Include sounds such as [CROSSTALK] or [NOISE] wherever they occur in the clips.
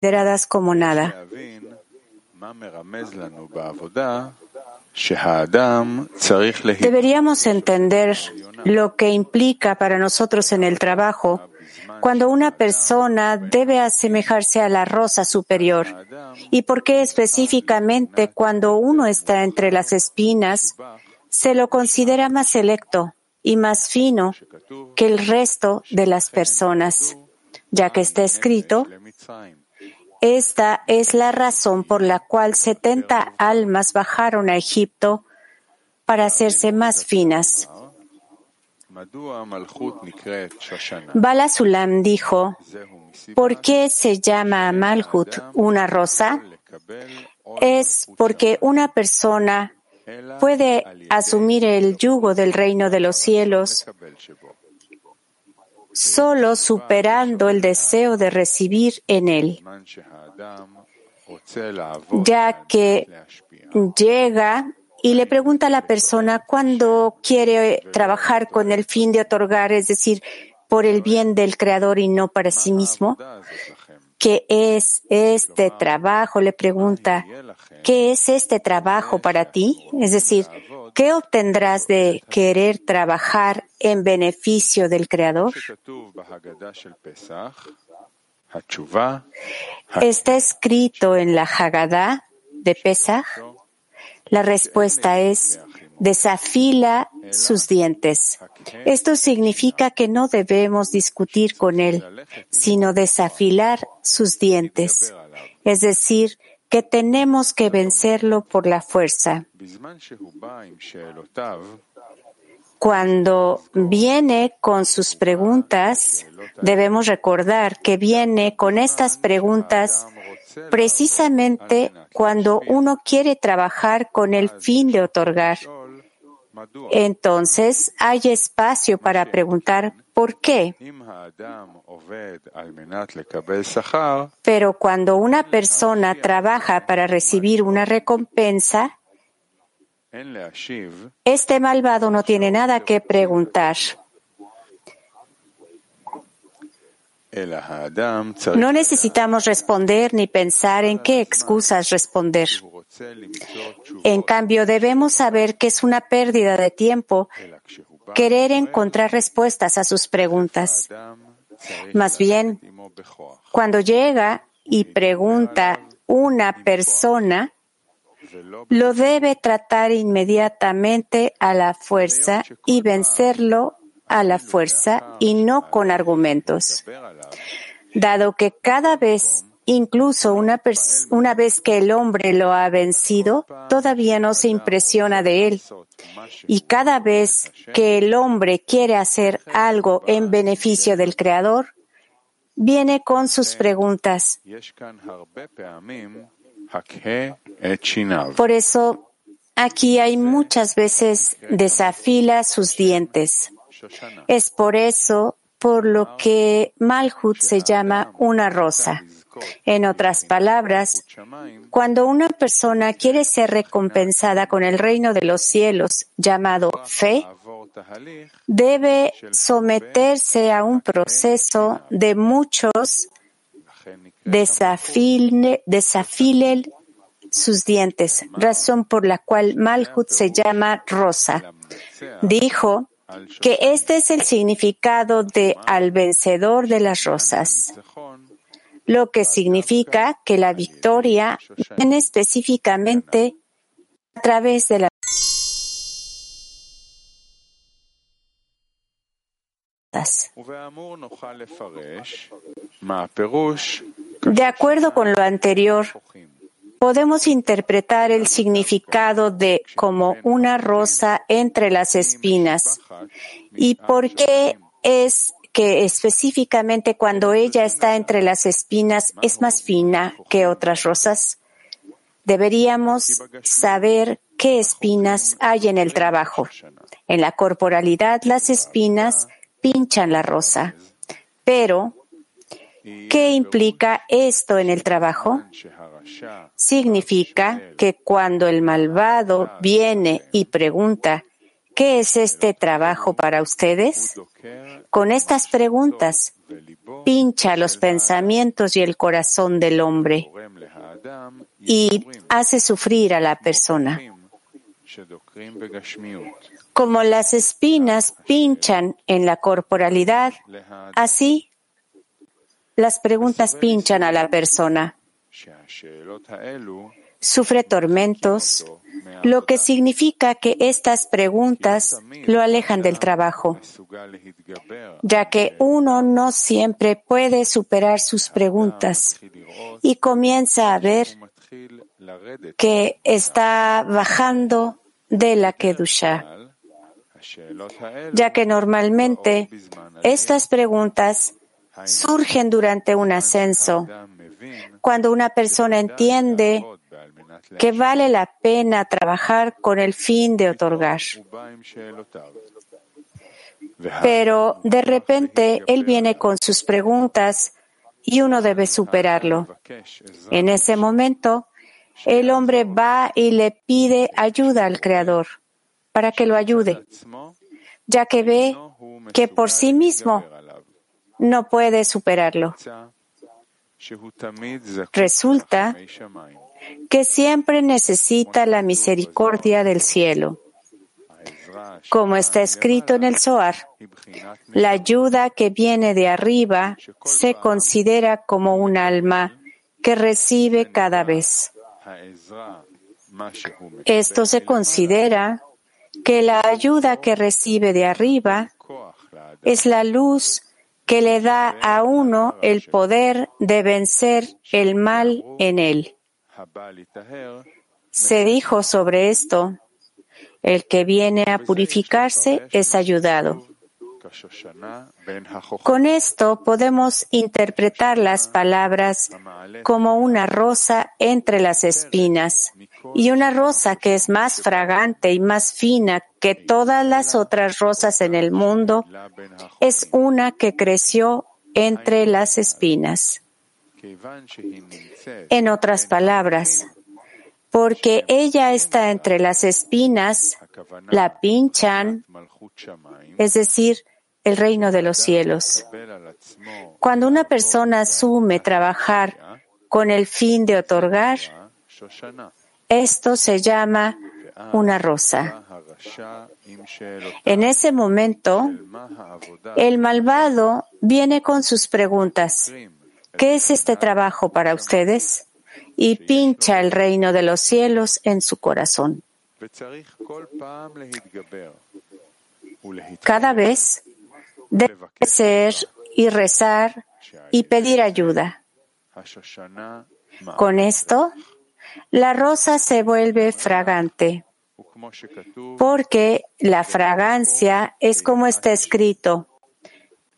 consideradas como nada. Deberíamos entender lo que implica para nosotros en el trabajo cuando una persona debe asemejarse a la rosa superior y por qué específicamente cuando uno está entre las espinas se lo considera más selecto y más fino que el resto de las personas, ya que está escrito, esta es la razón por la cual setenta almas bajaron a Egipto para hacerse más finas. Bala Sulam dijo, ¿por qué se llama Malhut una rosa? Es porque una persona puede asumir el yugo del reino de los cielos solo superando el deseo de recibir en él, ya que llega y le pregunta a la persona cuándo quiere trabajar con el fin de otorgar, es decir, por el bien del creador y no para sí mismo. ¿Qué es este trabajo? Le pregunta, ¿qué es este trabajo para ti? Es decir, ¿qué obtendrás de querer trabajar en beneficio del Creador? Está escrito en la Haggadah de Pesach. La respuesta es, desafila sus dientes. Esto significa que no debemos discutir con él, sino desafilar sus dientes. Es decir, que tenemos que vencerlo por la fuerza. Cuando viene con sus preguntas, debemos recordar que viene con estas preguntas precisamente cuando uno quiere trabajar con el fin de otorgar. Entonces hay espacio para preguntar por qué. Pero cuando una persona trabaja para recibir una recompensa, este malvado no tiene nada que preguntar. No necesitamos responder ni pensar en qué excusas responder. En cambio, debemos saber que es una pérdida de tiempo querer encontrar respuestas a sus preguntas. Más bien, cuando llega y pregunta una persona, lo debe tratar inmediatamente a la fuerza y vencerlo a la fuerza y no con argumentos. Dado que cada vez Incluso una, una, vez que el hombre lo ha vencido, todavía no se impresiona de él. Y cada vez que el hombre quiere hacer algo en beneficio del Creador, viene con sus preguntas. Por eso, aquí hay muchas veces desafila sus dientes. Es por eso por lo que Malhut se llama una rosa. En otras palabras, cuando una persona quiere ser recompensada con el reino de los cielos llamado fe, debe someterse a un proceso de muchos desafilen sus dientes, razón por la cual Malhut se llama rosa. Dijo que este es el significado de al vencedor de las rosas lo que significa que la victoria viene específicamente a través de la De acuerdo con lo anterior, podemos interpretar el significado de como una rosa entre las espinas y por qué es que específicamente cuando ella está entre las espinas es más fina que otras rosas? Deberíamos saber qué espinas hay en el trabajo. En la corporalidad las espinas pinchan la rosa. Pero, ¿qué implica esto en el trabajo? Significa que cuando el malvado viene y pregunta ¿qué es este trabajo para ustedes? Con estas preguntas, pincha los pensamientos y el corazón del hombre y hace sufrir a la persona. Como las espinas pinchan en la corporalidad, así las preguntas pinchan a la persona. Sufre tormentos, lo que significa que estas preguntas lo alejan del trabajo, ya que uno no siempre puede superar sus preguntas. Y comienza a ver que está bajando de la Kedusha, ya que normalmente estas preguntas surgen durante un ascenso, cuando una persona entiende que vale la pena trabajar con el fin de otorgar. Pero de repente él viene con sus preguntas y uno debe superarlo. En ese momento, el hombre va y le pide ayuda al Creador para que lo ayude, ya que ve que por sí mismo no puede superarlo. Resulta que siempre necesita la misericordia del cielo. Como está escrito en el Zohar, la ayuda que viene de arriba se considera como un alma que recibe cada vez. Esto se considera que la ayuda que recibe de arriba es la luz que le da a uno el poder de vencer el mal en él. Se dijo sobre esto, el que viene a purificarse es ayudado. Con esto podemos interpretar las palabras como una rosa entre las espinas y una rosa que es más fragante y más fina que todas las otras rosas en el mundo es una que creció entre las espinas. En otras palabras, porque ella está entre las espinas, la pinchan, es decir, el reino de los cielos. Cuando una persona asume trabajar con el fin de otorgar, esto se llama una rosa. En ese momento, el malvado viene con sus preguntas. ¿Qué es este trabajo para ustedes? Y pincha el reino de los cielos en su corazón. Cada vez debe ser y rezar y pedir ayuda. Con esto, la rosa se vuelve fragante, porque la fragancia es como está escrito,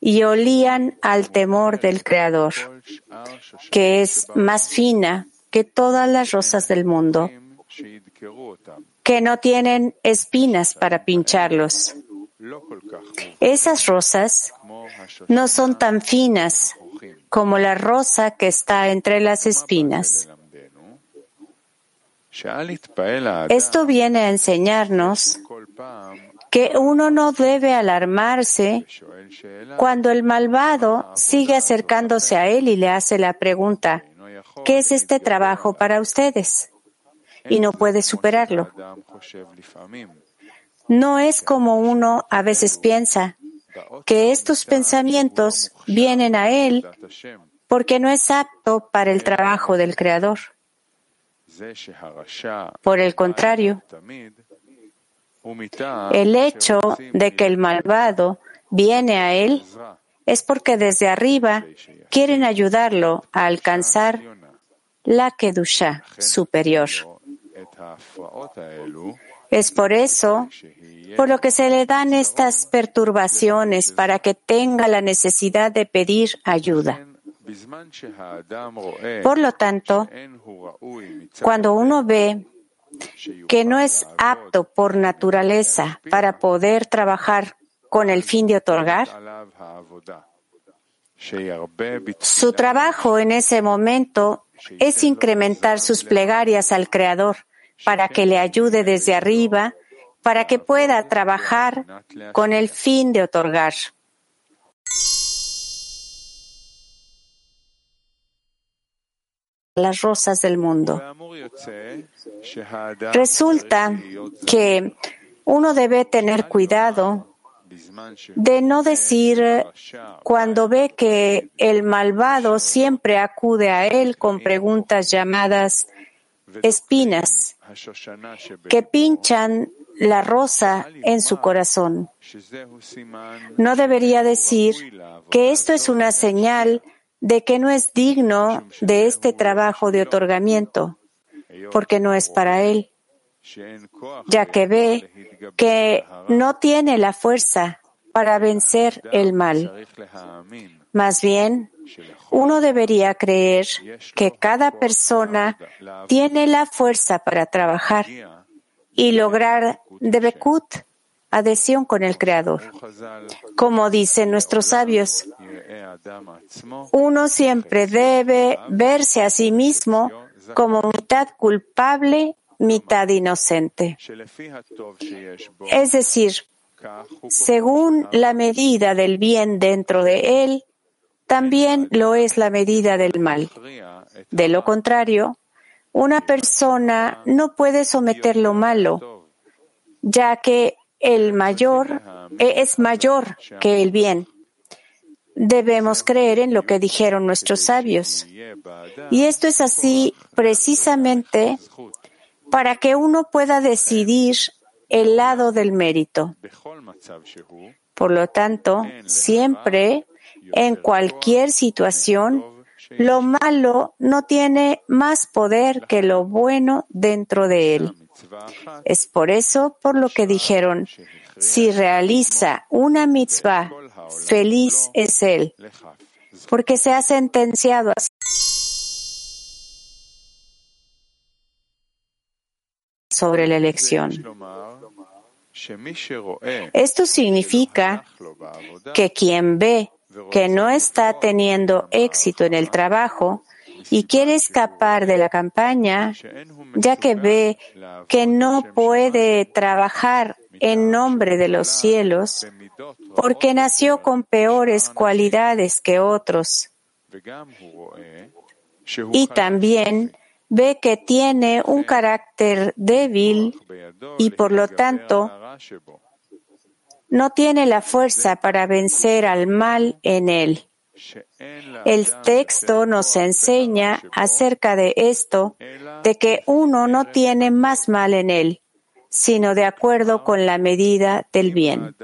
y olían al temor del Creador, que es más fina que todas las rosas del mundo, que no tienen espinas para pincharlos. Esas rosas no son tan finas como la rosa que está entre las espinas. Esto viene a enseñarnos que uno no debe alarmarse cuando el malvado sigue acercándose a él y le hace la pregunta, ¿qué es este trabajo para ustedes? Y no puede superarlo. No es como uno a veces piensa, que estos pensamientos vienen a él porque no es apto para el trabajo del Creador. Por el contrario, el hecho de que el malvado viene a él es porque desde arriba quieren ayudarlo a alcanzar la Kedusha superior. Es por eso por lo que se le dan estas perturbaciones para que tenga la necesidad de pedir ayuda. Por lo tanto, cuando uno ve que no es apto por naturaleza para poder trabajar con el fin de otorgar, su trabajo en ese momento es incrementar sus plegarias al Creador para que le ayude desde arriba para que pueda trabajar con el fin de otorgar. las rosas del mundo. Resulta que uno debe tener cuidado de no decir cuando ve que el malvado siempre acude a él con preguntas llamadas espinas que pinchan la rosa en su corazón. No debería decir que esto es una señal de que no es digno de este trabajo de otorgamiento, porque no es para él, ya que ve que no tiene la fuerza para vencer el mal. Más bien, uno debería creer que cada persona tiene la fuerza para trabajar y lograr Debekut, adhesión con el Creador. Como dicen nuestros sabios, uno siempre debe verse a sí mismo como mitad culpable, mitad inocente. Es decir, según la medida del bien dentro de él, también lo es la medida del mal. De lo contrario, una persona no puede someter lo malo, ya que el mayor eh, es mayor que el bien. Debemos creer en lo que dijeron nuestros sabios. Y esto es así precisamente para que uno pueda decidir el lado del mérito. Por lo tanto, siempre, en cualquier situación, lo malo no tiene más poder que lo bueno dentro de él. Es por eso por lo que dijeron, si realiza una mitzvah, feliz es él, porque se ha sentenciado así. Sobre la elección. Esto significa que quien ve que no está teniendo éxito en el trabajo y quiere escapar de la campaña, ya que ve que no puede trabajar en nombre de los cielos, porque nació con peores cualidades que otros. Y también ve que tiene un carácter débil y por lo tanto no tiene la fuerza para vencer al mal en él. El texto nos enseña acerca de esto, de que uno no tiene más mal en él, sino de acuerdo con la medida del bien.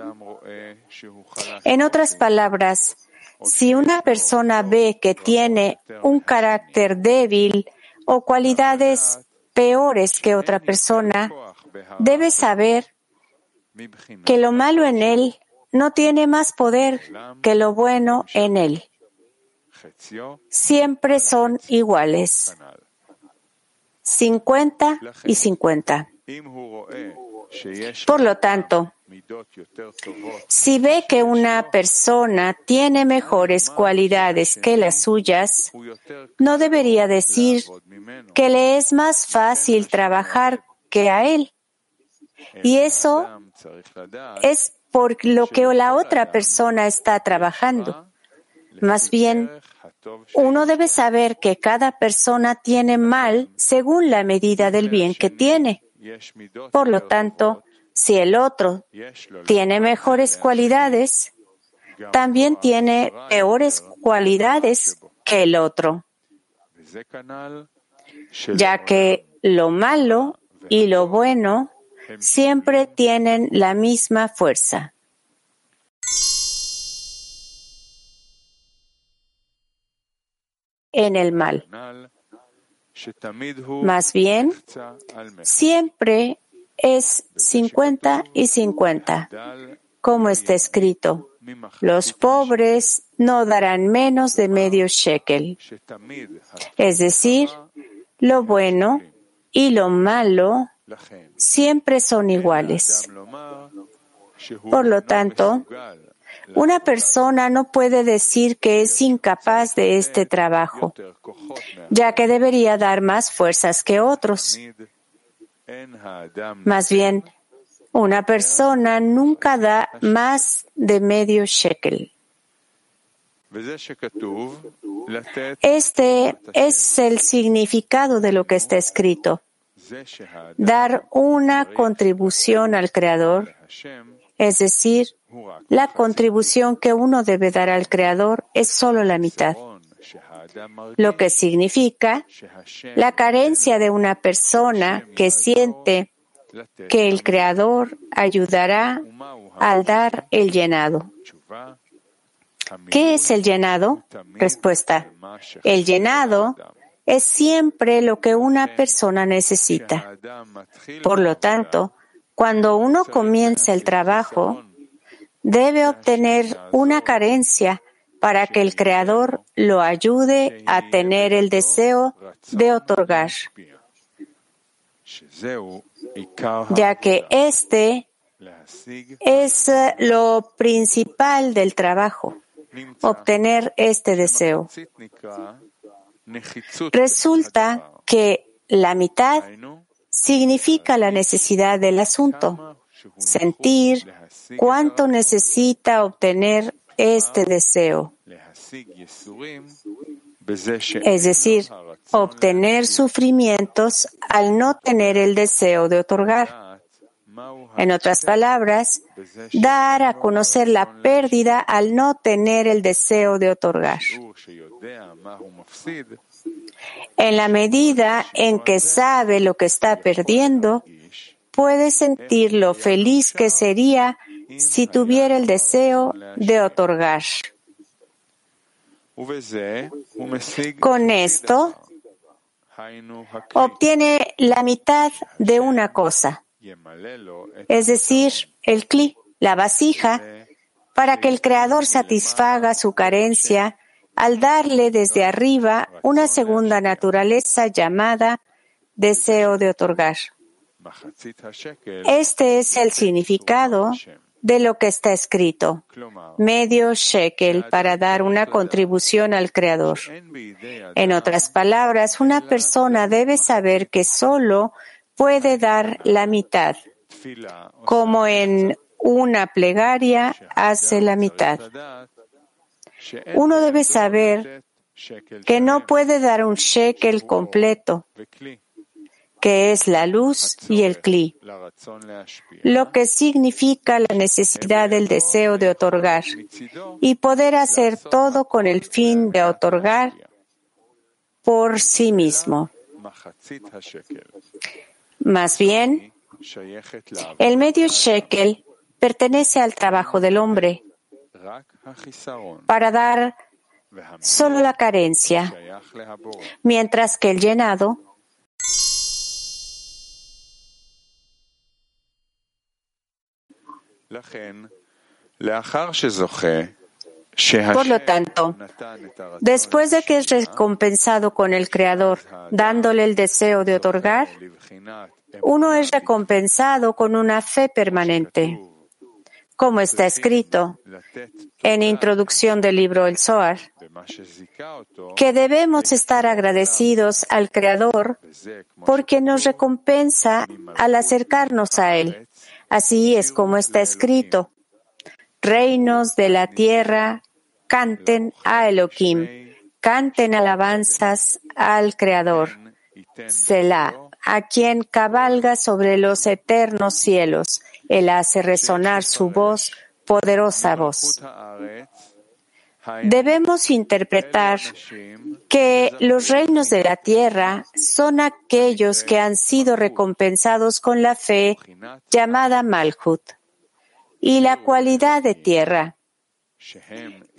En otras palabras, si una persona ve que tiene un carácter débil o cualidades peores que otra persona, debe saber que lo malo en él no tiene más poder que lo bueno en él. Siempre son iguales. 50 y 50. Por lo tanto, si ve que una persona tiene mejores cualidades que las suyas, no debería decir que le es más fácil trabajar que a él. Y eso es por lo que la otra persona está trabajando. Más bien, uno debe saber que cada persona tiene mal según la medida del bien que tiene. Por lo tanto, si el otro tiene mejores cualidades, también tiene peores cualidades que el otro, ya que lo malo y lo bueno siempre tienen la misma fuerza. en el mal. Más bien, siempre es 50 y 50, como está escrito. Los pobres no darán menos de medio shekel. Es decir, lo bueno y lo malo siempre son iguales. Por lo tanto, una persona no puede decir que es incapaz de este trabajo, ya que debería dar más fuerzas que otros. Más bien, Una persona nunca da más de medio shekel. Este es el significado de lo que está escrito. Dar una contribución al Creador, es decir, la contribución que uno debe dar al Creador es solo la mitad, lo que significa la carencia de una persona que siente que el Creador ayudará al dar el llenado. ¿Qué es el llenado? Respuesta. El llenado es siempre lo que una persona necesita. Por lo tanto, cuando uno comienza el trabajo, debe obtener una carencia para que el Creador lo ayude a tener el deseo de otorgar, ya que este es lo principal del trabajo, obtener este deseo. Resulta que la mitad significa la necesidad del asunto, sentir cuánto necesita obtener este deseo. Es decir, obtener sufrimientos al no tener el deseo de otorgar. En otras palabras, dar a conocer la pérdida al no tener el deseo de otorgar. En la medida en que sabe lo que está perdiendo, puede sentir lo feliz que sería si tuviera el deseo de otorgar. Con esto, obtiene la mitad de una cosa, es decir, el cli, la vasija, para que el Creador satisfaga su carencia al darle desde arriba una segunda naturaleza llamada deseo de otorgar. Este es el significado de lo que está escrito, medio shekel para dar una contribución al Creador. En otras palabras, una persona debe saber que solo puede dar la mitad, como en una plegaria hace la mitad. Uno debe saber que no puede dar un shekel completo, que es la luz y el cli, lo que significa la necesidad del deseo de otorgar y poder hacer todo con el fin de otorgar por sí mismo. Más bien, el medio shekel pertenece al trabajo del hombre para dar solo la carencia, mientras que el llenado por lo tanto, después de que es recompensado con el Creador, dándole el deseo de otorgar, uno es recompensado con una fe permanente como está escrito en introducción del libro El Zohar, que debemos estar agradecidos al Creador porque nos recompensa al acercarnos a Él. Así es como está escrito. Reinos de la tierra, canten a Elohim, canten alabanzas al Creador. Selah, a quien cabalga sobre los eternos cielos él hace resonar su voz, poderosa voz. Debemos interpretar que los reinos de la tierra son aquellos que han sido recompensados con la fe llamada Malhut y la cualidad de tierra.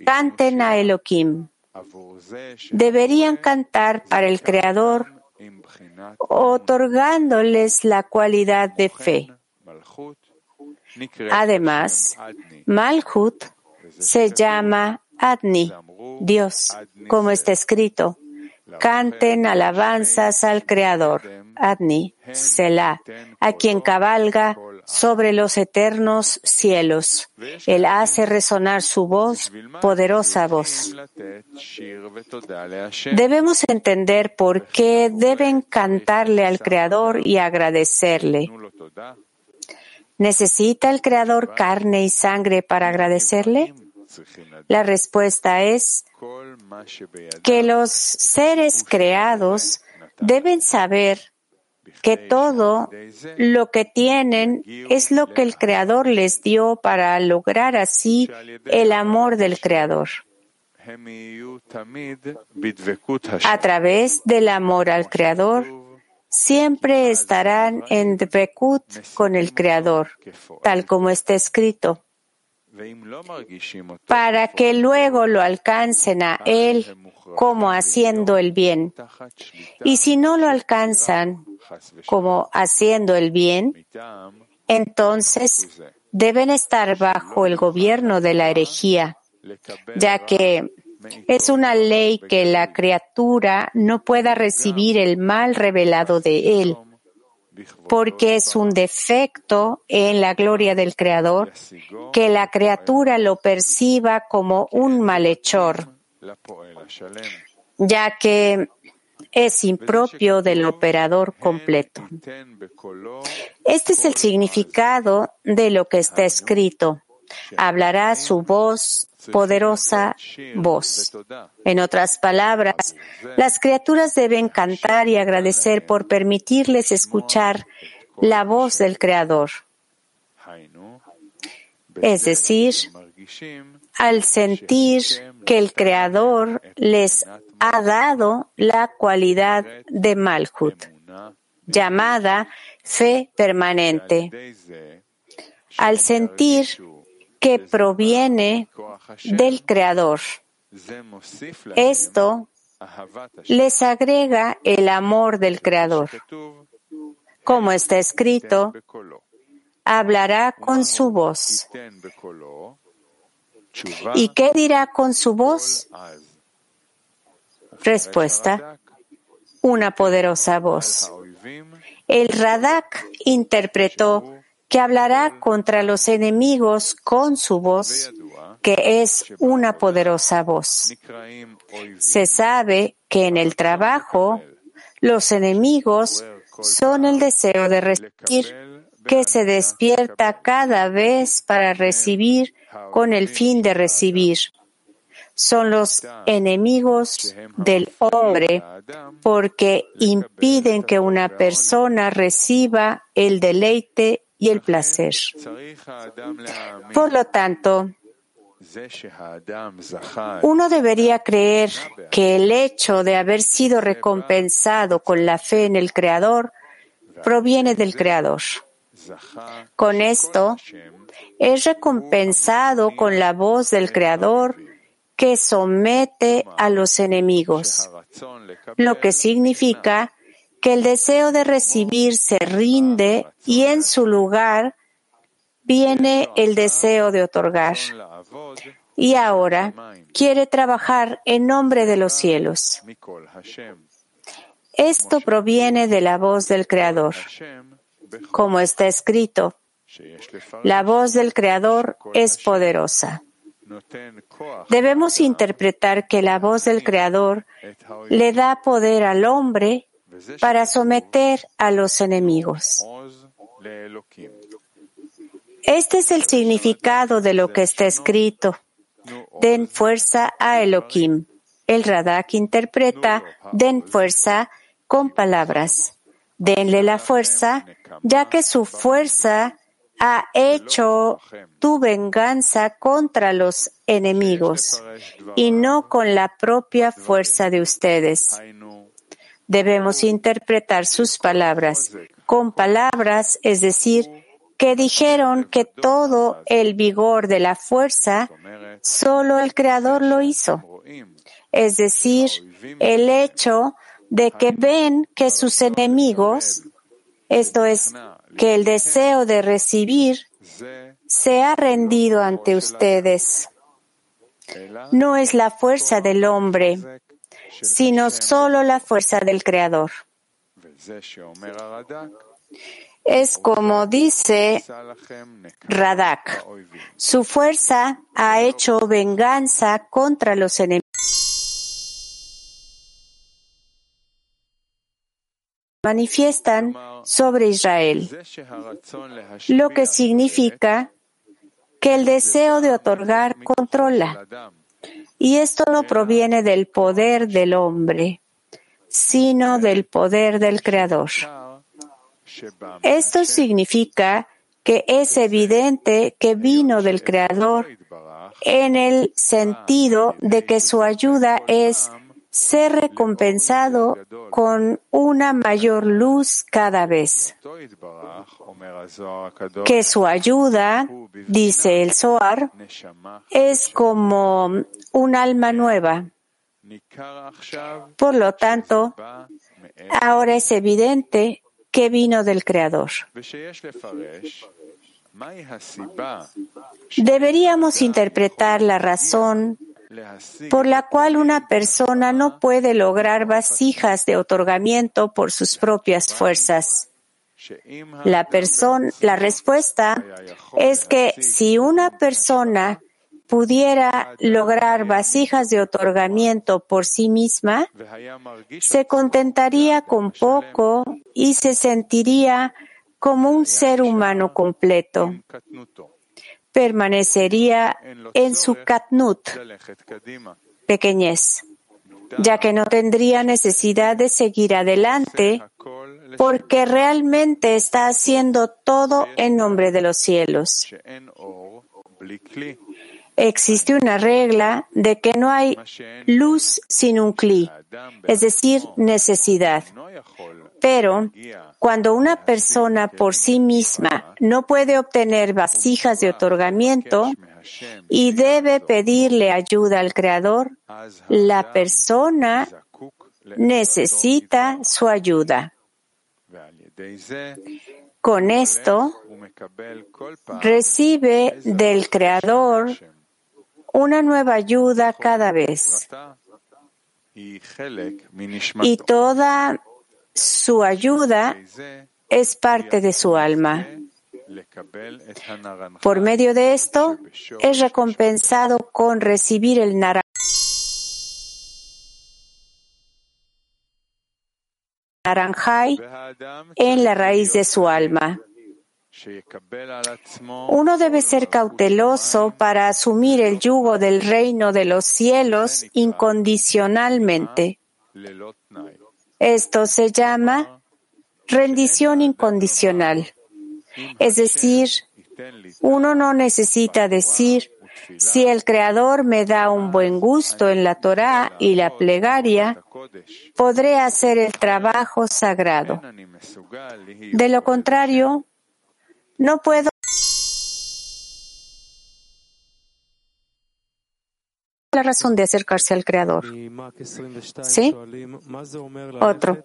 Canten a Elohim. Deberían cantar para el Creador otorgándoles la cualidad de fe. Además, Malhut se llama Adni, Dios, como está escrito. Canten alabanzas al Creador, Adni, Selah, a quien cabalga sobre los eternos cielos. Él hace resonar su voz, poderosa voz. Debemos entender por qué deben cantarle al Creador y agradecerle. ¿Necesita el Creador carne y sangre para agradecerle? La respuesta es que los seres creados deben saber que todo lo que tienen es lo que el Creador les dio para lograr así el amor del Creador. A través del amor al Creador, siempre estarán en Dvekut con el Creador, tal como está escrito, para que luego lo alcancen a Él como haciendo el bien. Y si no lo alcanzan como haciendo el bien, entonces deben estar bajo el gobierno de la herejía, ya que es una ley que la criatura no pueda recibir el mal revelado de él, porque es un defecto en la gloria del Creador que la criatura lo perciba como un malhechor, ya que es impropio del operador completo. Este es el significado de lo que está escrito. Hablará su voz poderosa voz. En otras palabras, las criaturas deben cantar y agradecer por permitirles escuchar la voz del Creador. Es decir, al sentir que el Creador les ha dado la cualidad de Malhut, llamada fe permanente. Al sentir que proviene del Creador. Esto les agrega el amor del Creador. Como está escrito, hablará con su voz. ¿Y qué dirá con su voz? Respuesta, una poderosa voz. El Radak interpretó que hablará contra los enemigos con su voz, que es una poderosa voz. Se sabe que en el trabajo los enemigos son el deseo de recibir que se despierta cada vez para recibir con el fin de recibir. Son los enemigos del hombre porque impiden que una persona reciba el deleite y el placer. Por lo tanto, uno debería creer que el hecho de haber sido recompensado con la fe en el Creador proviene del Creador. Con esto, es recompensado con la voz del Creador que somete a los enemigos, lo que significa que el deseo de recibir se rinde y en su lugar viene el deseo de otorgar. Y ahora quiere trabajar en nombre de los cielos. Esto proviene de la voz del Creador. Como está escrito, la voz del Creador es poderosa. Debemos interpretar que la voz del Creador le da poder al hombre para someter a los enemigos. Este es el significado de lo que está escrito. Den fuerza a Elohim. El Radak interpreta den fuerza con palabras. Denle la fuerza, ya que su fuerza ha hecho tu venganza contra los enemigos y no con la propia fuerza de ustedes. Debemos interpretar sus palabras con palabras, es decir, que dijeron que todo el vigor de la fuerza solo el Creador lo hizo. Es decir, el hecho de que ven que sus enemigos, esto es, que el deseo de recibir se ha rendido ante ustedes. No es la fuerza del hombre, sino solo la fuerza del Creador. Es como dice Radak, su fuerza ha hecho venganza contra los enemigos. Manifiestan sobre Israel, lo que significa que el deseo de otorgar controla. Y esto no proviene del poder del hombre, sino del poder del Creador. Esto significa que es evidente que vino del Creador en el sentido de que su ayuda es ser recompensado con una mayor luz cada vez. Que su ayuda, dice el Zohar, es como un alma nueva. Por lo tanto, ahora es evidente que vino del Creador. Deberíamos interpretar la razón por la cual una persona no puede lograr vasijas de otorgamiento por sus propias fuerzas. La, respuesta es que si una persona pudiera lograr vasijas de otorgamiento por sí misma, se contentaría con poco y se sentiría como un ser humano completo permanecería en su katnut, pequeñez, ya que no tendría necesidad de seguir adelante porque realmente está haciendo todo en nombre de los cielos. Existe una regla de que no hay luz sin un cli, es decir, necesidad. Pero cuando una persona por sí misma no puede obtener vasijas de otorgamiento y debe pedirle ayuda al Creador, la persona necesita su ayuda. Con esto, recibe del Creador una nueva ayuda cada vez. Y toda su ayuda es parte de su alma. Por medio de esto, es recompensado con recibir el naranjai en la raíz de su alma. Uno debe ser cauteloso para asumir el yugo del reino de los cielos incondicionalmente. Esto se llama rendición incondicional. Es decir, uno no necesita decir, si el Creador me da un buen gusto en la Torah y la plegaria, podré hacer el trabajo sagrado. De lo contrario, no puedo la razón de acercarse al Creador. ¿Sí? Otro.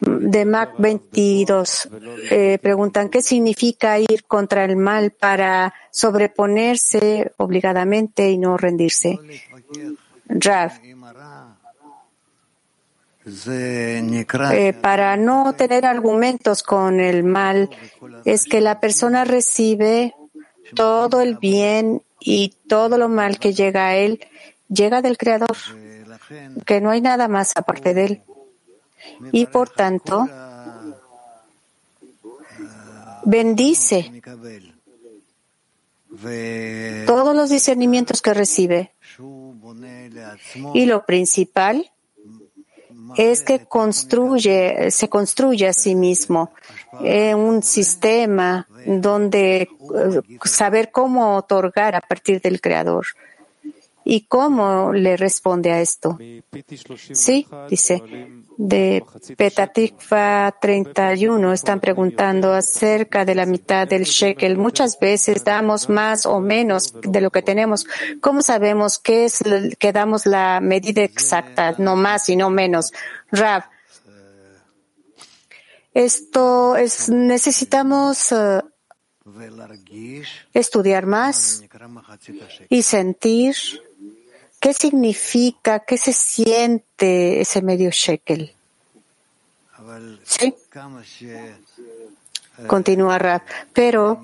De Mac 22. Eh, preguntan, ¿qué significa ir contra el mal para sobreponerse obligadamente y no rendirse? Rav. Eh, para no tener argumentos con el mal, es que la persona recibe todo el bien y todo lo mal que llega a él llega del Creador, que no hay nada más aparte de él. Y por tanto, bendice todos los discernimientos que recibe. Y lo principal es que construye, se construye a sí mismo en un sistema donde eh, saber cómo otorgar a partir del Creador. ¿Y cómo le responde a esto? Sí, dice, de Petatikva 31 están preguntando acerca de la mitad del shekel. Muchas veces damos más o menos de lo que tenemos. ¿Cómo sabemos qué es que damos la medida exacta, no más y no menos? Rab, esto es, necesitamos eh, estudiar más y sentir ¿Qué significa, qué se siente ese medio shekel? Sí. Continúa Rab. Pero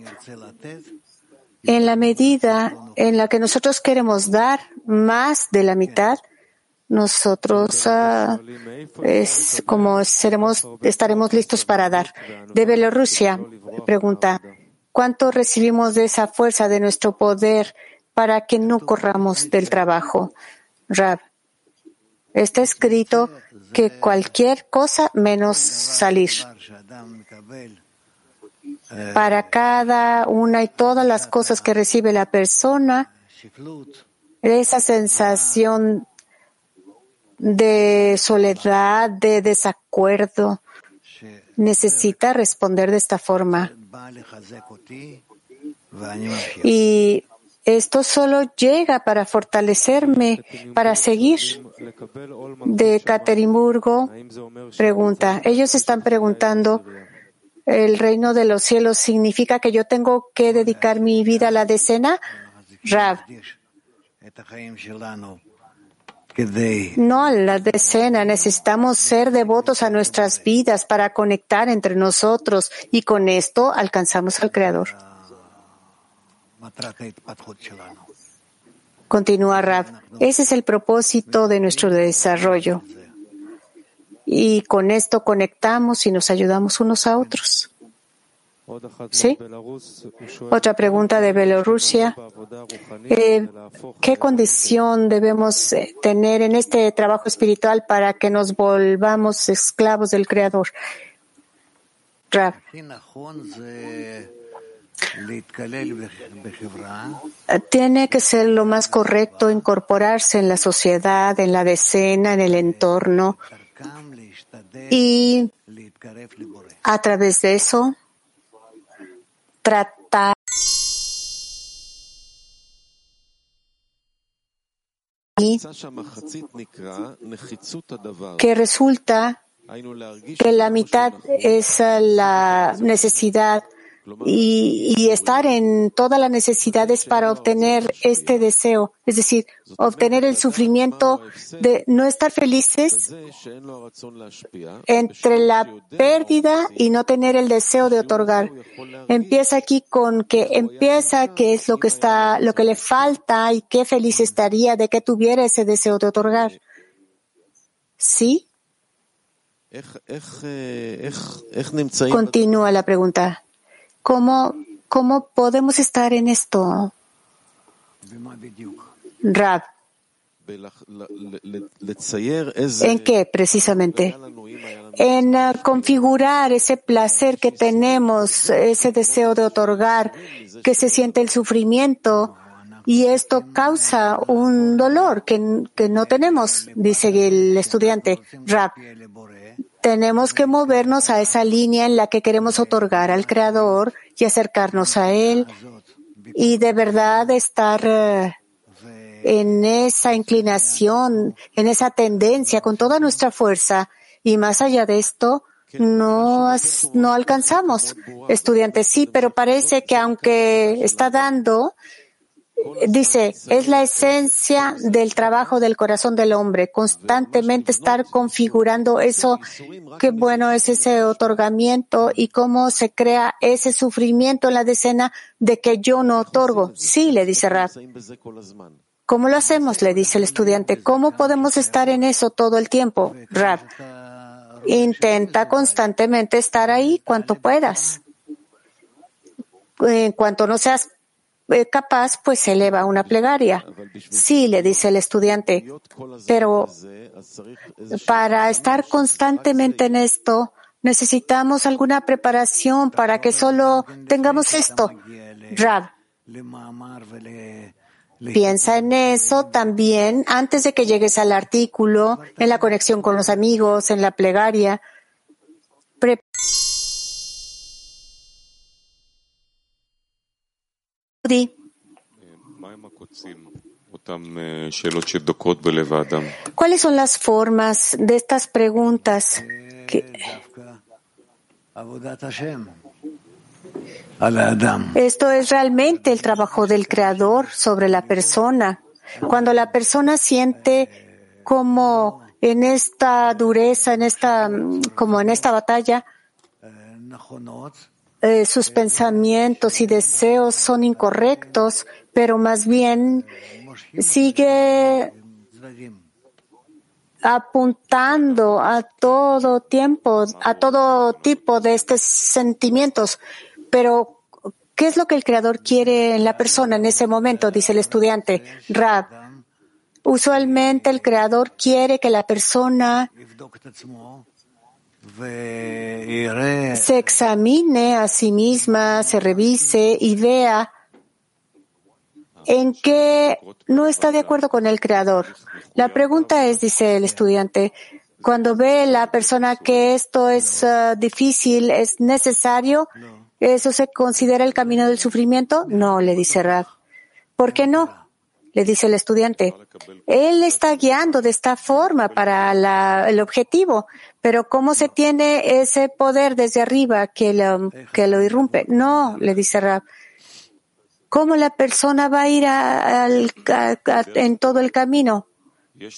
en la medida en la que nosotros queremos dar más de la mitad, nosotros ah, es como seremos, estaremos listos para dar. De Bielorrusia, pregunta, ¿cuánto recibimos de esa fuerza de nuestro poder para que no corramos del trabajo? Rab, está escrito que cualquier cosa menos salir. Para cada una y todas las cosas que recibe la persona, esa sensación de soledad, de desacuerdo, necesita responder de esta forma. Y esto solo llega para fortalecerme, para seguir. De Caterimburgo pregunta, ellos están preguntando, ¿el reino de los cielos significa que yo tengo que dedicar mi vida a la decena? Rab. No a la decena, necesitamos ser devotos a nuestras vidas para conectar entre nosotros y con esto alcanzamos al Creador. Continúa Rab. Ese es el propósito de nuestro desarrollo. Y con esto conectamos y nos ayudamos unos a otros. ¿Sí? Otra pregunta de Bielorrusia. Eh, ¿Qué condición debemos eh, tener en este trabajo espiritual para que nos volvamos esclavos del Creador? Rab. Tiene que ser lo más correcto incorporarse en la sociedad, en la decena, en el entorno y a través de eso tratar que resulta que la mitad es la necesidad y, estar en todas las necesidades para obtener este deseo, es decir, obtener el sufrimiento de no estar felices entre la pérdida y no tener el deseo de otorgar. Empieza aquí con que empieza qué es lo que está, lo que le falta y qué feliz estaría de que tuviera ese deseo de otorgar. ¿Sí? Continúa la pregunta. ¿Cómo, cómo podemos estar en esto? Rab. ¿En qué precisamente? En uh, configurar ese placer que tenemos, ese deseo de otorgar, que se siente el sufrimiento y esto causa un dolor que, que no tenemos, dice el estudiante Rab. Tenemos que movernos a esa línea en la que queremos otorgar al Creador y acercarnos a Él y de verdad estar eh, en esa inclinación, en esa tendencia con toda nuestra fuerza. Y más allá de esto, no, no alcanzamos. Estudiantes, sí, pero parece que aunque está dando, Dice, es la esencia del trabajo del corazón del hombre, constantemente estar configurando eso, qué bueno es ese otorgamiento y cómo se crea ese sufrimiento en la decena de que yo no otorgo. Sí, le dice Rab. ¿Cómo lo hacemos? Le dice el estudiante. ¿Cómo podemos estar en eso todo el tiempo? Rab. Intenta constantemente estar ahí cuanto puedas. En cuanto no seas capaz, pues eleva una plegaria. Sí, le dice el estudiante, pero para estar constantemente en esto, necesitamos alguna preparación para que solo tengamos esto. Rab, piensa en eso también antes de que llegues al artículo, en la conexión con los amigos, en la plegaria. ¿Cuáles son las formas de estas preguntas? Esto es realmente el trabajo del Creador sobre la persona. Cuando la persona siente como en esta dureza, en esta, como en esta batalla, eh, sus pensamientos y deseos son incorrectos, pero más bien sigue apuntando a todo tiempo, a todo tipo de estos sentimientos. Pero, ¿qué es lo que el Creador quiere en la persona en ese momento? Dice el estudiante. Rab. Usualmente el Creador quiere que la persona se examine a sí misma, se revise y vea en qué no está de acuerdo con el Creador. La pregunta es, dice el estudiante, cuando ve la persona que esto es uh, difícil, es necesario, ¿eso se considera el camino del sufrimiento? No, le dice Rab. ¿Por qué no? Le dice el estudiante. Él está guiando de esta forma para el objetivo, pero ¿cómo se tiene ese poder desde arriba que lo, que lo irrumpe? No, le dice Rab. ¿Cómo la persona va a ir en todo el camino?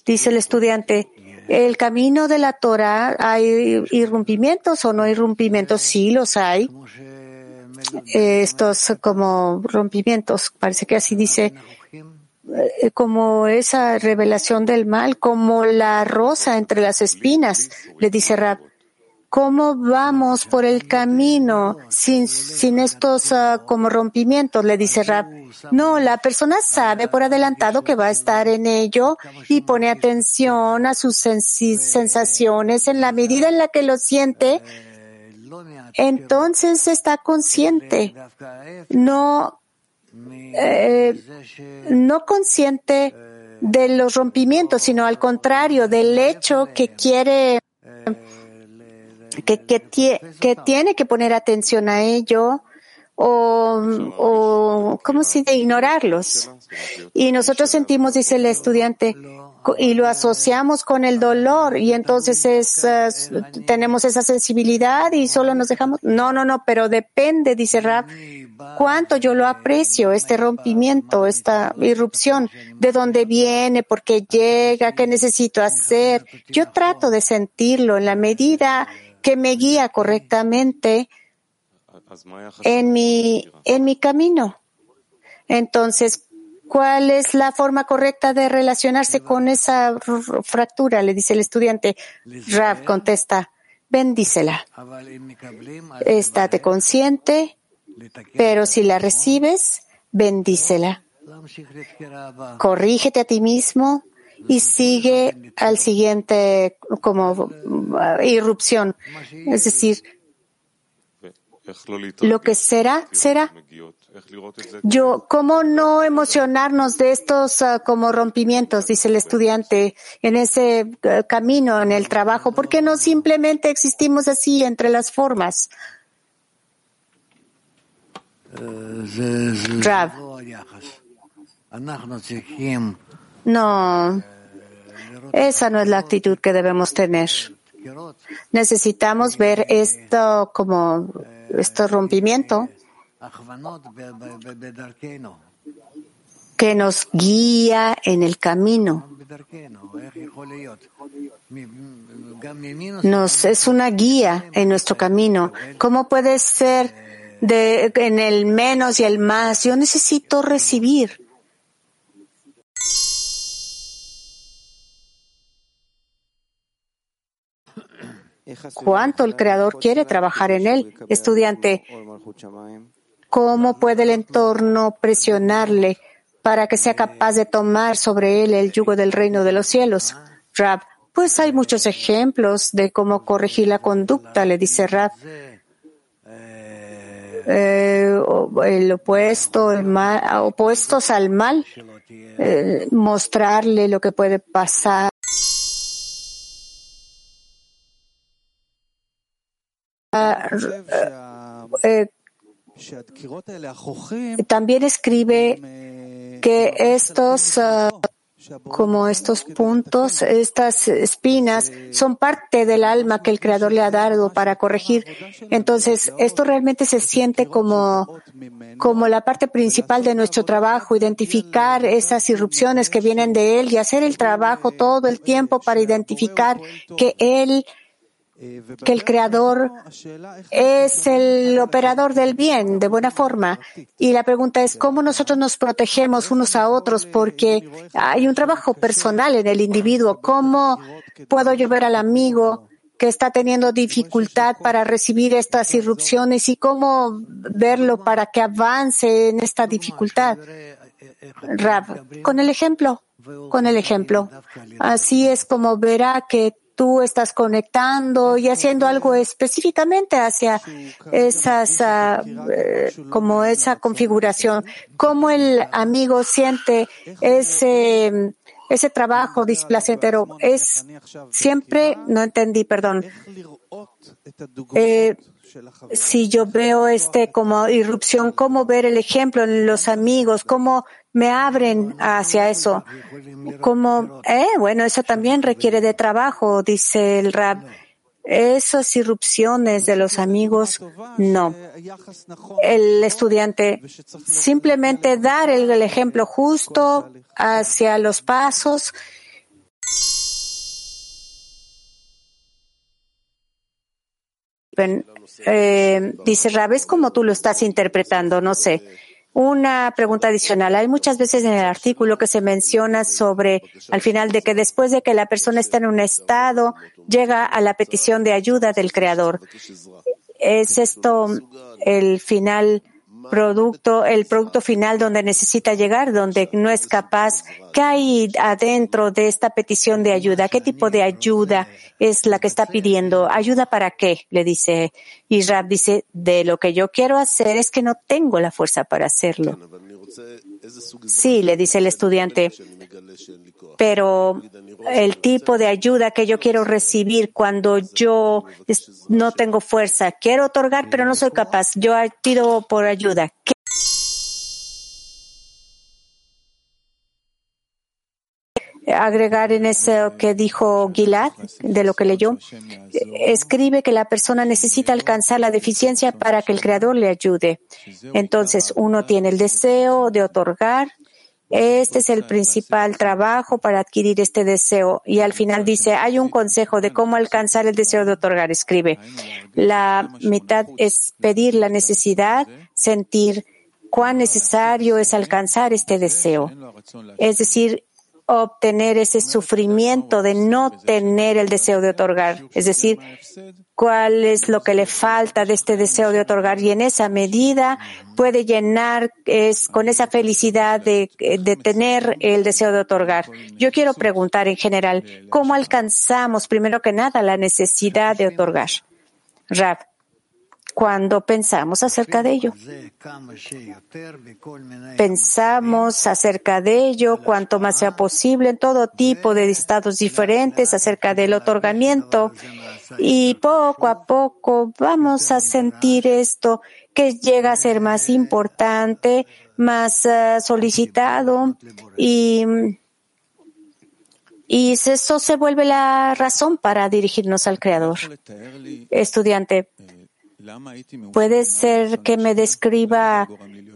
Dice el estudiante. El camino de la Torah, ¿hay irrumpimientos o no irrumpimientos? Sí, los hay. Estos como rompimientos, parece que así dice, eh, como esa revelación del mal, como la rosa entre las espinas, le dice Rab. ¿Cómo vamos por el camino sin, sin estos uh, como rompimientos? Le dice Rab. No, la persona sabe por adelantado que va a estar en ello y pone atención a sus sensaciones en la medida en la que lo siente. Entonces está consciente. No, eh, no consciente de los rompimientos, sino al contrario, del hecho que quiere que, tiene que poner atención a ello o, o ¿cómo se de ignorarlos? Y nosotros sentimos, dice el estudiante, y lo asociamos con el dolor y entonces es, tenemos esa sensibilidad y solo nos dejamos. No, no, no, pero depende, dice Rab, cuánto yo lo aprecio, este rompimiento, esta irrupción, de dónde viene, por qué llega, qué necesito hacer. Yo trato de sentirlo en la medida que me guía correctamente en mi, en mi camino. Entonces, ¿cuál es la forma correcta de relacionarse con esa fractura? Le dice el estudiante. Rav contesta, bendícela. Estate consciente, pero si la recibes, bendícela. Corrígete a ti mismo y sigue al siguiente como uh, irrupción. Es decir, lo que será, será. Yo, ¿cómo no emocionarnos de estos uh, como rompimientos? Dice el estudiante en ese uh, camino, en el trabajo. ¿Por qué no simplemente existimos así entre las formas? No, esa no es la actitud que debemos tener. Necesitamos ver esto como este rompimiento que nos guía en el camino. Nos es una guía en nuestro camino. ¿Cómo puede ser de, en el menos y el más? Yo necesito recibir. cuánto el Creador quiere trabajar en él. Estudiante, ¿cómo puede el entorno presionarle para que sea capaz de tomar sobre él el yugo del reino de los cielos? Rab, pues hay muchos ejemplos de cómo corregir la conducta, le dice Rab. Eh, el opuesto, el mal, opuestos al mal, eh, mostrarle lo que puede pasar. Eh, también escribe que estos, ah, como estos puntos, estas espinas, son parte del alma que el Creador le ha dado para corregir. Entonces, esto realmente se siente como, como la parte principal de nuestro trabajo, identificar esas irrupciones que vienen de Él y hacer el trabajo todo el tiempo para identificar que Él que el Creador es el operador del bien de buena forma. Y la pregunta es cómo nosotros nos protegemos unos a otros porque hay un trabajo personal en el individuo. ¿Cómo puedo yo ver al amigo que está teniendo dificultad para recibir estas irrupciones y cómo verlo para que avance en esta dificultad? Rab, con el ejemplo, con el ejemplo. Así es como verá que tú estás conectando y haciendo algo específicamente hacia esas, eh, como esa configuración. Cómo el amigo siente ese, ese trabajo displacentero. Es siempre, no entendí, perdón. Eh, si yo veo este como irrupción, cómo ver el ejemplo en los amigos, cómo me abren hacia eso. Como, eh, bueno, eso también requiere de trabajo, dice el Rab. Esas irrupciones de los amigos, no. El estudiante simplemente dar el, ejemplo justo hacia los pasos. Eh, dice Rab, es como tú lo estás interpretando, no sé. Una pregunta adicional. Hay muchas veces en el artículo que se menciona sobre, al final, de que después de que la persona está en un estado, llega a la petición de ayuda del Creador. ¿Es esto el final producto, el producto final donde necesita llegar, donde no es capaz? ¿Qué hay adentro de esta petición de ayuda? ¿Qué tipo de ayuda es la que está pidiendo? ¿Ayuda para qué? Le dice. Y Rab dice, de lo que yo quiero hacer es que no tengo la fuerza para hacerlo. Sí, le dice el estudiante, pero el tipo de ayuda que yo quiero recibir cuando yo no tengo fuerza, quiero otorgar, pero no soy capaz, yo pido por ayuda. agregar en eso que dijo Gilad, de lo que leyó, escribe que la persona necesita alcanzar la deficiencia para que el Creador le ayude. Entonces, uno tiene el deseo de otorgar. Este es el principal trabajo para adquirir este deseo. Y al final dice, hay un consejo de cómo alcanzar el deseo de otorgar. Escribe, la mitad es pedir la necesidad, sentir cuán necesario es alcanzar este deseo. Es decir, obtener ese sufrimiento de no tener el deseo de otorgar. Es decir, cuál es lo que le falta de este deseo de otorgar y en esa medida puede llenar es, con esa felicidad de, de tener el deseo de otorgar. Yo quiero preguntar en general, ¿cómo alcanzamos primero que nada la necesidad de otorgar? Rab cuando pensamos acerca de ello. Pensamos acerca de ello cuanto más sea posible en todo tipo de estados diferentes acerca del otorgamiento y poco a poco vamos a sentir esto que llega a ser más importante, más eh, solicitado y y eso se vuelve la razón para dirigirnos al Creador. Estudiante, Puede ser que me describa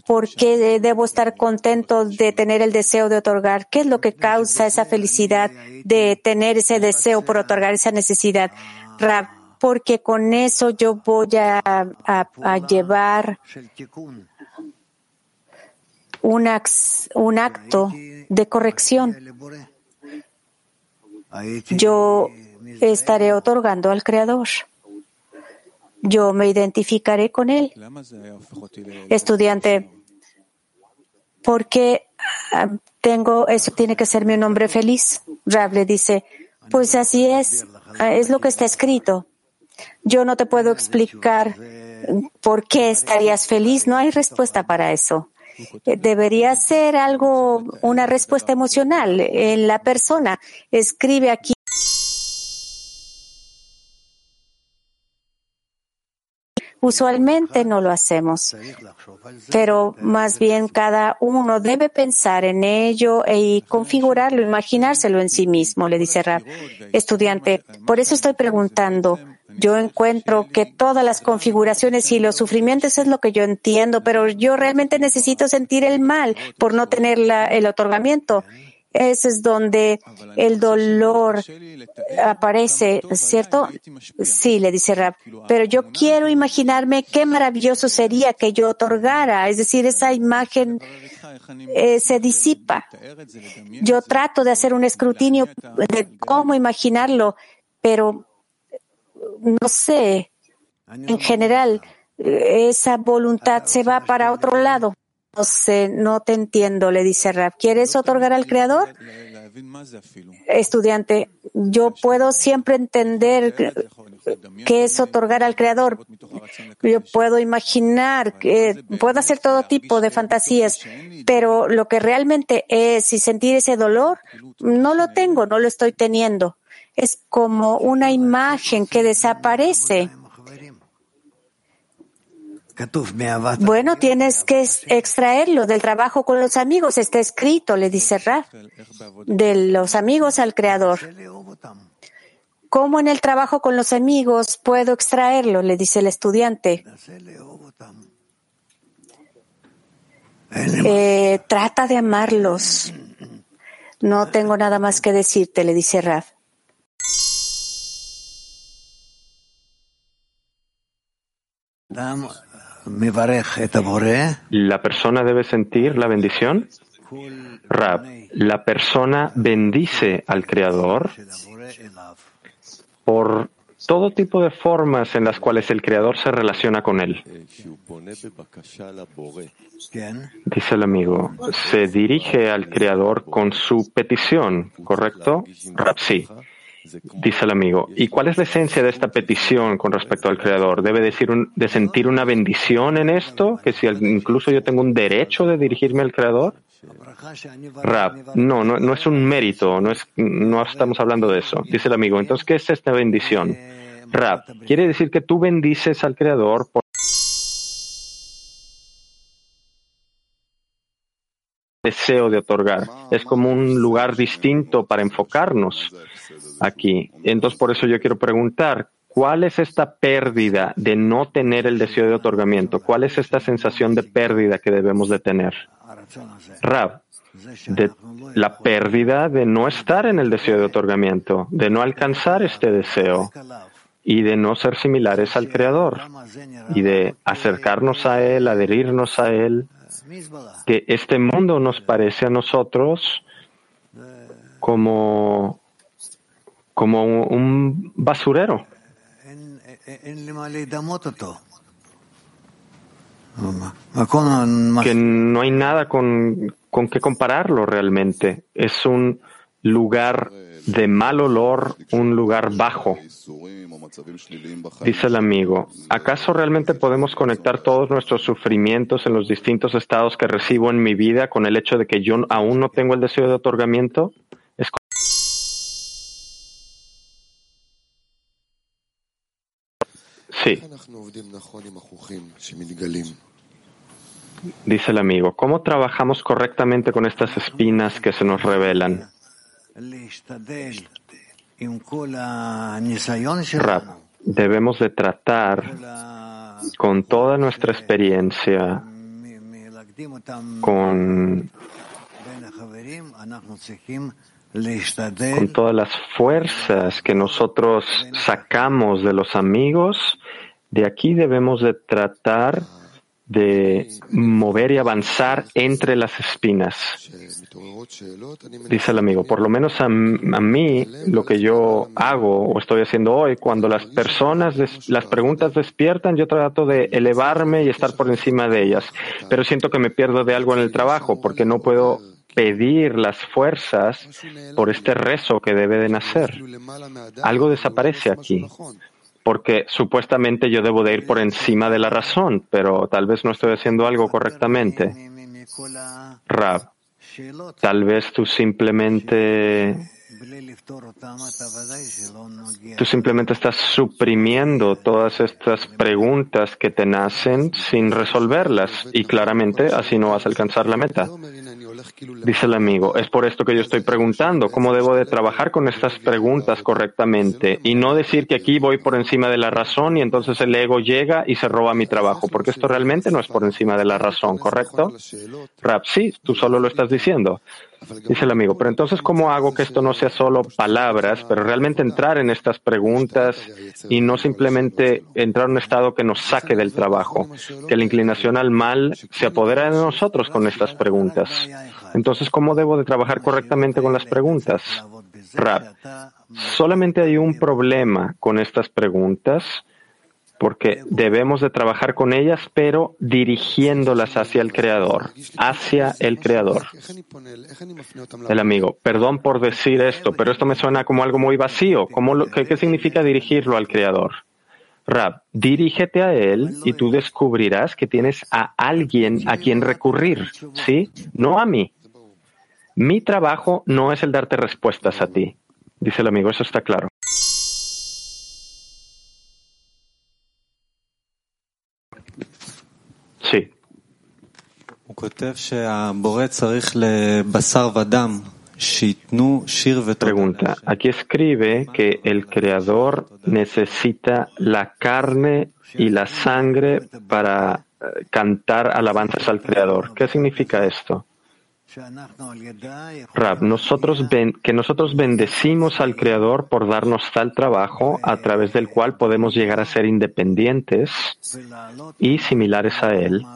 por qué debo estar contento de tener el deseo de otorgar. ¿Qué es lo que causa esa felicidad de tener ese deseo por otorgar esa necesidad? porque con eso yo voy a, llevar un acto de corrección. Yo estaré otorgando al Creador yo me identificaré con él. Estudiante, ¿por qué ah, tengo, eso tiene que ser mi nombre feliz? Rab le dice, pues así es, ah, es lo que está escrito. Yo no te puedo explicar por qué estarías feliz, no hay respuesta para eso. Debería ser algo, una respuesta emocional en la persona. Escribe aquí Usualmente no lo hacemos, pero más bien cada uno debe pensar en ello y configurarlo, imaginárselo en sí mismo, le dice Rab. Estudiante, por eso estoy preguntando. Yo encuentro que todas las configuraciones y los sufrimientos es lo que yo entiendo, pero yo realmente necesito sentir el mal por no tener el otorgamiento. Ese es donde el dolor aparece, ¿cierto? Sí, le dice Rab. Pero yo quiero imaginarme qué maravilloso sería que yo otorgara, es decir, esa imagen eh, se disipa. Yo trato de hacer un escrutinio de cómo imaginarlo, pero no sé, en general, esa voluntad se va para otro lado. No sé, no te entiendo, le dice Rab. ¿Quieres otorgar al Creador? Estudiante, yo puedo siempre entender qué es otorgar al Creador. Yo puedo imaginar, que puedo hacer todo tipo de fantasías, pero lo que realmente es y sentir ese dolor, no lo tengo, no lo estoy teniendo. Es como una imagen que desaparece. Bueno, tienes que extraerlo del trabajo con los amigos. Está escrito, le dice Raf, de los amigos al Creador. ¿Cómo en el trabajo con los amigos puedo extraerlo? Le dice el estudiante. Eh, trata de amarlos. No tengo nada más que decirte, le dice Raf. La persona debe sentir la bendición. Rab, la persona bendice al Creador por todo tipo de formas en las cuales el Creador se relaciona con él. Dice el amigo, se dirige al Creador con su petición, ¿correcto? Rab, sí. Dice el amigo, ¿y cuál es la esencia de esta petición con respecto al Creador? ¿Debe decir de sentir una bendición en esto? ¿Que si incluso yo tengo un derecho de dirigirme al Creador? Rab, no, no, no, es un mérito, no, es, no estamos hablando de eso. Dice el amigo, entonces, ¿qué es esta bendición? Rab, quiere decir que tú bendices al Creador por deseo de otorgar. Es como un lugar distinto para enfocarnos aquí. Entonces, por eso yo quiero preguntar, ¿cuál es esta pérdida de no tener el deseo de otorgamiento? ¿Cuál es esta sensación de pérdida que debemos de tener? Rab, la pérdida de no estar en el deseo de otorgamiento, de no alcanzar este deseo y de no ser similares al Creador y de acercarnos a Él, adherirnos a Él, que este mundo nos parece a nosotros como como un basurero. Que no hay nada con, con qué compararlo realmente. Es un lugar de mal olor, un lugar bajo. Dice el amigo, ¿acaso realmente podemos conectar todos nuestros sufrimientos en los distintos estados que recibo en mi vida con el hecho de que yo aún no tengo el deseo de otorgamiento? Sí. Dice el amigo, ¿cómo trabajamos correctamente con estas espinas que se nos revelan? Debemos de tratar con toda nuestra experiencia, con con todas las fuerzas que nosotros sacamos de los amigos, de aquí debemos de tratar de mover y avanzar entre las espinas. Dice el amigo, por lo menos a, mí lo que yo hago o estoy haciendo hoy, cuando las personas, las preguntas despiertan, yo trato de elevarme y estar por encima de ellas, pero siento que me pierdo de algo en el trabajo porque no puedo pedir las fuerzas por este rezo que debe de nacer. Algo desaparece aquí, porque supuestamente yo debo de ir por encima de la razón, pero tal vez no estoy haciendo algo correctamente. Rab, tal vez tú simplemente Tú simplemente estás suprimiendo todas estas preguntas que te nacen sin resolverlas y claramente así no vas a alcanzar la meta. Dice el amigo, es por esto que yo estoy preguntando, ¿cómo debo de trabajar con estas preguntas correctamente? Y no decir que aquí voy por encima de la razón y entonces el ego llega y se roba mi trabajo, porque esto realmente no es por encima de la razón, ¿correcto? Rap, sí, tú solo lo estás diciendo. Dice el amigo, pero entonces, ¿cómo hago que esto no sea solo palabras, pero realmente entrar en estas preguntas y no simplemente entrar en un estado que nos saque del trabajo? Que la inclinación al mal se apodera de nosotros con estas preguntas. Entonces, ¿cómo debo de trabajar correctamente con las preguntas? Rap, solamente hay un problema con estas preguntas porque debemos de trabajar con ellas, pero dirigiéndolas hacia el Creador, hacia el Creador. El amigo, perdón por decir esto, pero esto me suena como algo muy vacío. ¿Cómo qué, ¿Qué significa dirigirlo al Creador? Rab, dirígete a Él y tú descubrirás que tienes a alguien a quien recurrir, ¿sí? No a mí. Mi trabajo no es el darte respuestas a ti, dice el amigo, eso está claro. Sí. Pregunta. Aquí escribe que el Creador necesita la carne y la sangre para eh, cantar alabanzas al Creador. ¿Qué significa esto? Rab, nosotros que nosotros bendecimos al Creador por darnos tal trabajo a través del cual podemos llegar a ser independientes y similares a Él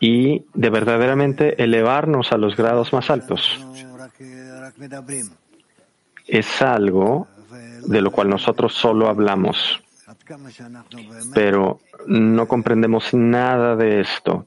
y de verdaderamente elevarnos a los grados más altos. Es algo de lo cual nosotros solo hablamos, pero no comprendemos nada de esto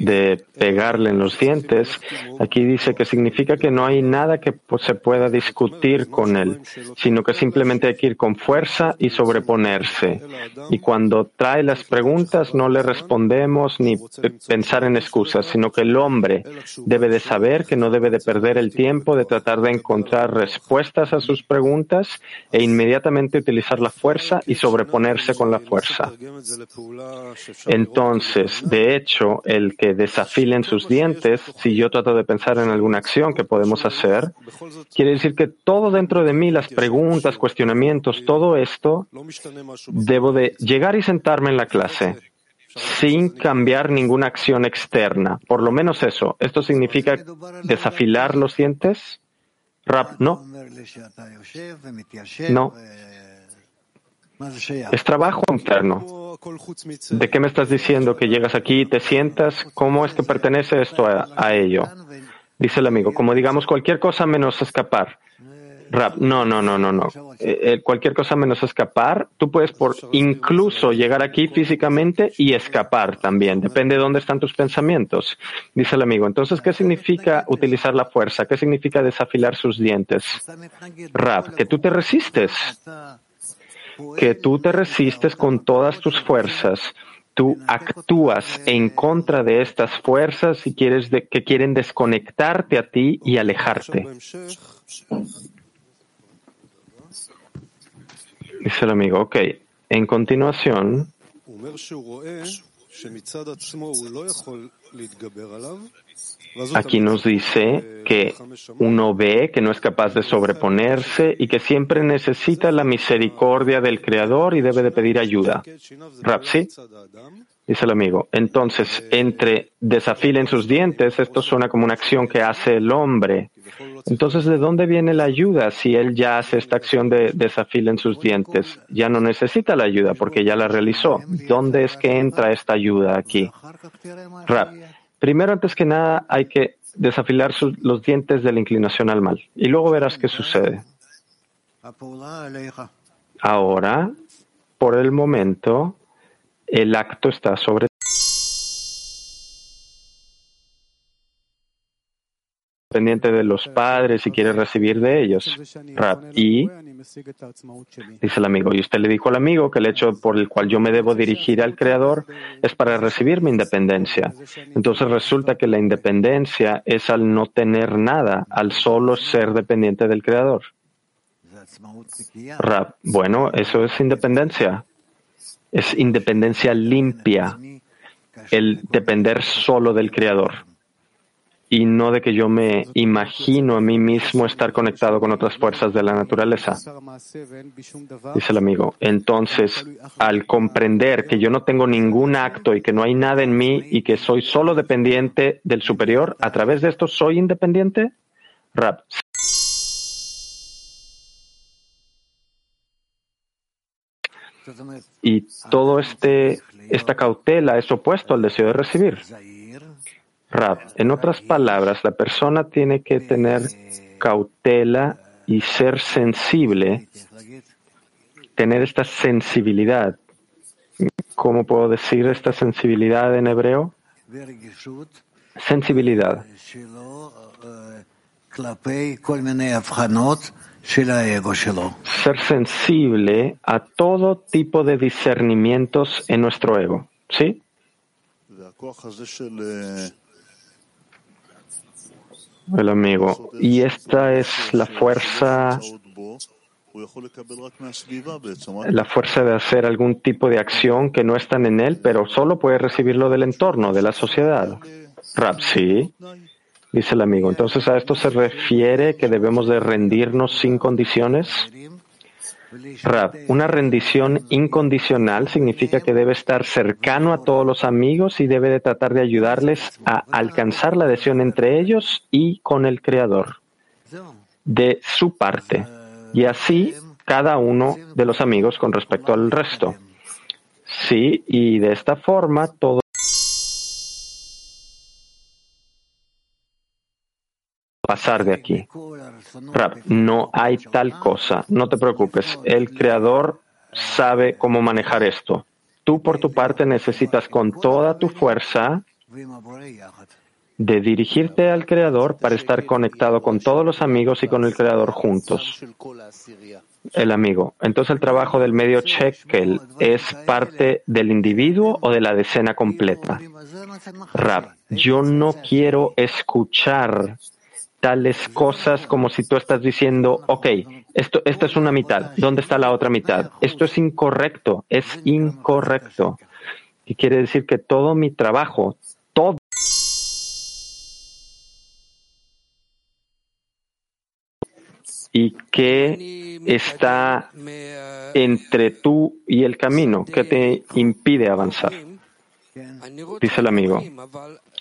de pegarle en los dientes, aquí dice que significa que no hay nada que se pueda discutir con él, sino que simplemente hay que ir con fuerza y sobreponerse. Y cuando trae las preguntas no le respondemos ni pensar en excusas, sino que el hombre debe de saber que no debe de perder el tiempo de tratar de encontrar respuestas a sus preguntas e inmediatamente utilizar la fuerza y sobreponerse con la fuerza. Entonces, de hecho, el que desafilen sus dientes, si yo trato de pensar en alguna acción que podemos hacer, quiere decir que todo dentro de mí, las preguntas, cuestionamientos, todo esto, debo de llegar y sentarme en la clase sin cambiar ninguna acción externa. Por lo menos eso. ¿Esto significa desafilar los dientes? Rap, no. No. Es trabajo interno. ¿De qué me estás diciendo que llegas aquí y te sientas? ¿Cómo es que pertenece esto a, ello? Dice el amigo, como digamos cualquier cosa menos escapar. Rap, no, no, no, no, no. Eh, eh, cualquier cosa menos escapar, tú puedes por incluso llegar aquí físicamente y escapar también. Depende de dónde están tus pensamientos. Dice el amigo. Entonces, ¿qué significa utilizar la fuerza? ¿Qué significa desafilar sus dientes? Rap, que tú te resistes que tú te resistes con todas tus fuerzas. Tú actúas en contra de estas fuerzas y quieres que quieren desconectarte a ti y alejarte. Dice el amigo, ok. En continuación, Aquí nos dice que uno ve que no es capaz de sobreponerse y que siempre necesita la misericordia del Creador y debe de pedir ayuda. Rapsi, dice el amigo. Entonces, entre desafilen sus dientes, esto suena como una acción que hace el hombre. Entonces, ¿de dónde viene la ayuda si él ya hace esta acción de desafilen sus dientes? Ya no necesita la ayuda porque ya la realizó. ¿Dónde es que entra esta ayuda aquí? Rap. Primero, antes que nada, hay que desafilar los dientes de la inclinación al mal. Y luego verás qué sucede. Ahora, por el momento, el acto está sobre dependiente de los padres y quiere recibir de ellos. y dice el amigo, y usted le dijo al amigo que el hecho por el cual yo me debo dirigir al Creador es para recibir mi independencia. Entonces resulta que la independencia es al no tener nada, al solo ser dependiente del Creador. bueno, eso es independencia. Es independencia limpia, el depender solo del Creador y no de que yo me imagino a mí mismo estar conectado con otras fuerzas de la naturaleza. Dice el amigo. Entonces, al comprender que yo no tengo ningún acto y que no hay nada en mí y que soy solo dependiente del superior, a través de esto soy independiente. Rap. Y todo este esta cautela es opuesto al deseo de recibir. Rab, en otras palabras, la persona tiene que tener cautela y ser sensible, tener esta sensibilidad. ¿Cómo puedo decir esta sensibilidad en hebreo? Sensibilidad. Ser sensible a todo tipo de discernimientos en nuestro ego. ¿Sí? El amigo. Y esta es la fuerza, la fuerza de hacer algún tipo de acción que no están en él, pero solo puede recibirlo del entorno, de la sociedad. Rap, sí, dice el amigo. Entonces a esto se refiere que debemos de rendirnos sin condiciones. Rab, una rendición incondicional significa que debe estar cercano a todos los amigos y debe de tratar de ayudarles a alcanzar la adhesión entre ellos y con el Creador de su parte. Y así cada uno de los amigos con respecto al resto. Sí, y de esta forma todo pasar de aquí. no hay tal cosa, no te preocupes, el Creador sabe cómo manejar esto. Tú por tu parte necesitas con toda tu fuerza de dirigirte al Creador para estar conectado con todos los amigos y con el Creador juntos. El amigo. Entonces el trabajo del medio Shekel es parte del individuo o de la decena completa. Rab, yo no quiero escuchar tales cosas como si tú estás diciendo, ok, esto, esta es una mitad, ¿dónde está la otra mitad? Esto es incorrecto, es incorrecto. Y quiere decir que todo mi trabajo, todo y qué está entre tú y el camino, ¿qué te impide avanzar. Dice el amigo,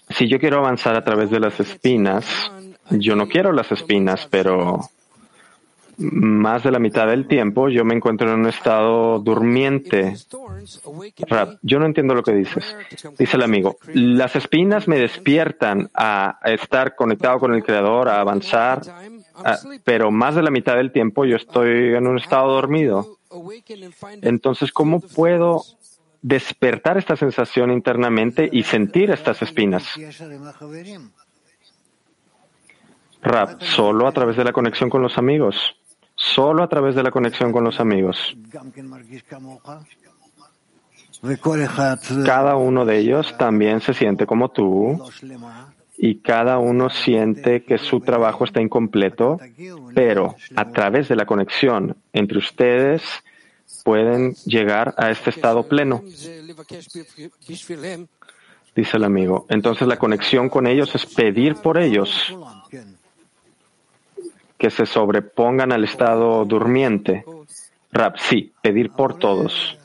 si yo quiero avanzar a través de las espinas, yo no quiero las espinas, pero más de la mitad del tiempo yo me encuentro en un estado durmiente. yo no entiendo lo que dices. Dice el amigo, las espinas me despiertan a estar conectado con el Creador, a avanzar, pero más de la mitad del tiempo yo estoy en un estado dormido. Entonces, ¿cómo puedo despertar esta sensación internamente y sentir estas espinas? Rap, solo a través de la conexión con los amigos. Solo a través de la conexión con los amigos. Cada uno de ellos también se siente como tú y cada uno siente que su trabajo está incompleto, pero a través de la conexión entre ustedes pueden llegar a este estado pleno. Dice el amigo. Entonces la conexión con ellos es pedir por ellos que se sobrepongan al estado durmiente. Rap, sí, pedir por todos.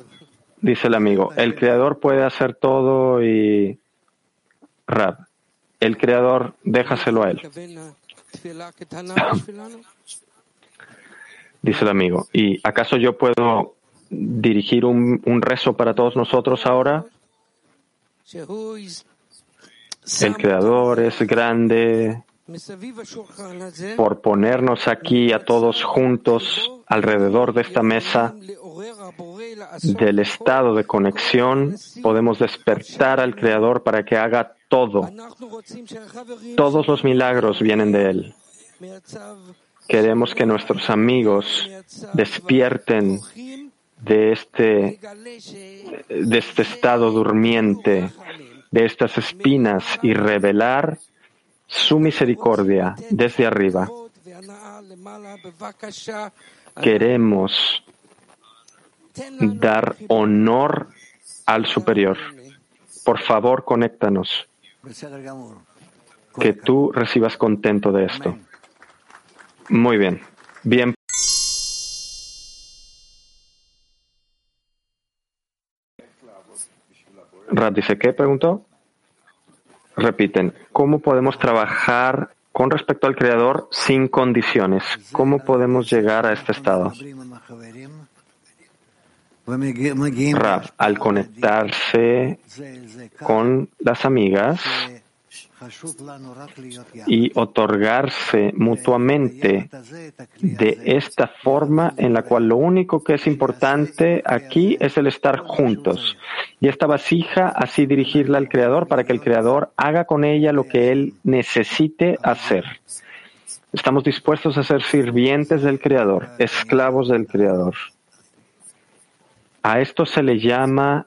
Dice el amigo, el creador puede hacer todo y... Rap, el creador, déjaselo a él. [COUGHS] Dice el amigo, ¿y acaso yo puedo dirigir un, un rezo para todos nosotros ahora? El creador es grande, por ponernos aquí a todos juntos alrededor de esta mesa del estado de conexión. Podemos despertar al Creador para que haga todo. Todos los milagros vienen de Él. Queremos que nuestros amigos despierten de este, este estado durmiente, de estas espinas y revelar su misericordia desde arriba. Queremos dar honor al superior. Por favor, conéctanos. Que tú recibas contento de esto. Muy bien. Bien. Rad dice, ¿qué preguntó? Repiten, ¿cómo podemos trabajar con respecto al Creador sin condiciones? ¿Cómo podemos llegar a este estado? Rab, al conectarse con las amigas y otorgarse mutuamente de esta forma en la cual lo único que es importante aquí es el estar juntos. Y esta vasija así dirigirla al Creador para que el Creador haga con ella lo que Él necesite hacer. Estamos dispuestos a ser sirvientes del Creador, esclavos del Creador. A esto se le llama